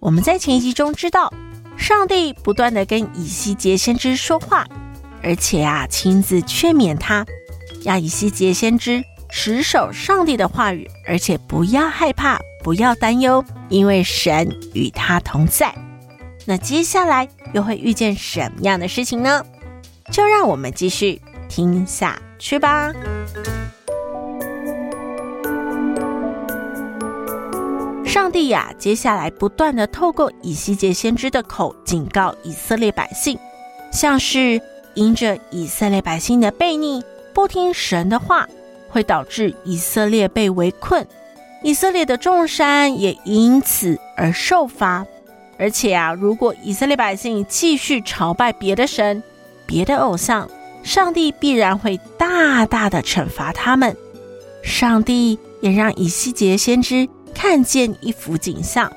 我们在前一集中知道，上帝不断地跟以西结先知说话，而且啊，亲自劝勉他，让以西结先知持守上帝的话语，而且不要害怕，不要担忧，因为神与他同在。那接下来又会遇见什么样的事情呢？就让我们继续听下去吧。上帝呀，接下来不断的透过以西结先知的口警告以色列百姓，像是因着以色列百姓的悖逆，不听神的话，会导致以色列被围困，以色列的众山也因此而受罚。而且啊，如果以色列百姓继续朝拜别的神、别的偶像，上帝必然会大大的惩罚他们。上帝也让以西结先知。看见一幅景象，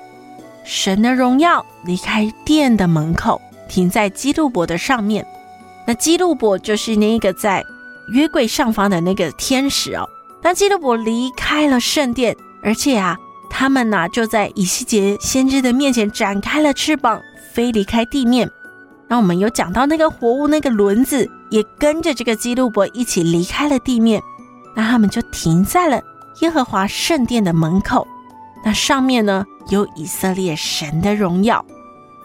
神的荣耀离开殿的门口，停在基路伯的上面。那基路伯就是那个在约柜上方的那个天使哦。那基路伯离开了圣殿，而且啊，他们呐、就在以西结先知的面前展开了翅膀，飞离开地面。那我们有讲到那个活物，那个轮子也跟着这个基路伯一起离开了地面。那他们就停在了耶和华圣殿的门口。那上面呢，有以色列神的荣耀，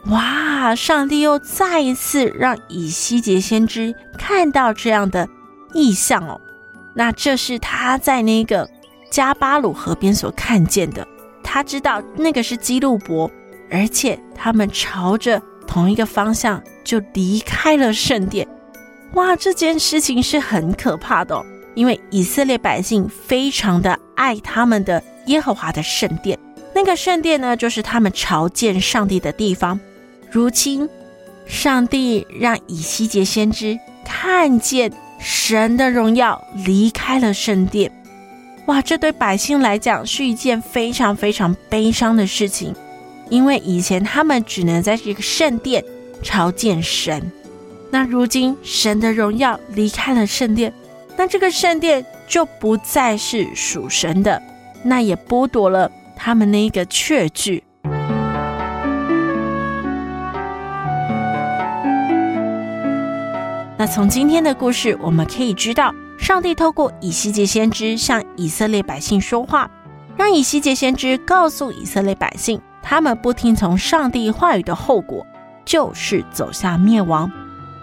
哇！上帝又再一次让以西结先知看到这样的异象哦。那这是他在那个加巴鲁河边所看见的，他知道那个是基路伯，而且他们朝着同一个方向就离开了圣殿。哇，这件事情是很可怕的哦，因为以色列百姓非常的爱他们的。耶和华的圣殿，那个圣殿呢，就是他们朝见上帝的地方。如今，上帝让以西结先知看见神的荣耀离开了圣殿。哇，这对百姓来讲是一件非常非常悲伤的事情，因为以前他们只能在这个圣殿朝见神。那如今神的荣耀离开了圣殿，那这个圣殿就不再是属神的。那也剥夺了他们那个确据。那从今天的故事，我们可以知道，上帝透过以西结先知向以色列百姓说话，让以西结先知告诉以色列百姓，他们不听从上帝话语的后果，就是走向灭亡，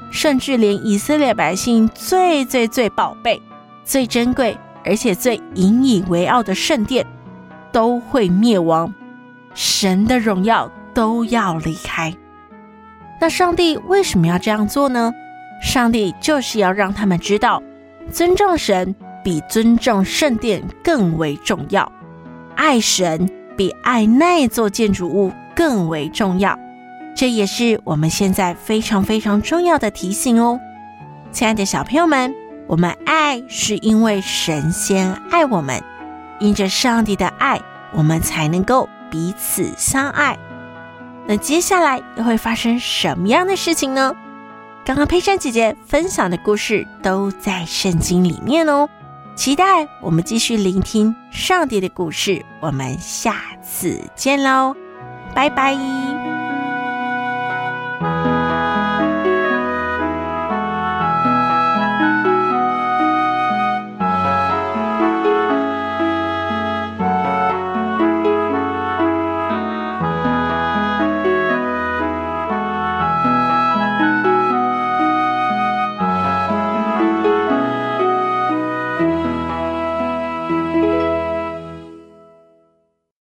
甚至连以色列百姓最最最宝贝、最珍贵。而且最引以为傲的圣殿都会灭亡，神的荣耀都要离开。那上帝为什么要这样做呢？上帝就是要让他们知道，尊重神比尊重圣殿更为重要，爱神比爱那座建筑物更为重要。这也是我们现在非常非常重要的提醒哦，亲爱的小朋友们。我们爱是因为神仙爱我们，因着上帝的爱，我们才能够彼此相爱。那接下来又会发生什么样的事情呢？刚刚佩珊姐姐分享的故事都在圣经里面哦，期待我们继续聆听上帝的故事。我们下次见喽，拜拜。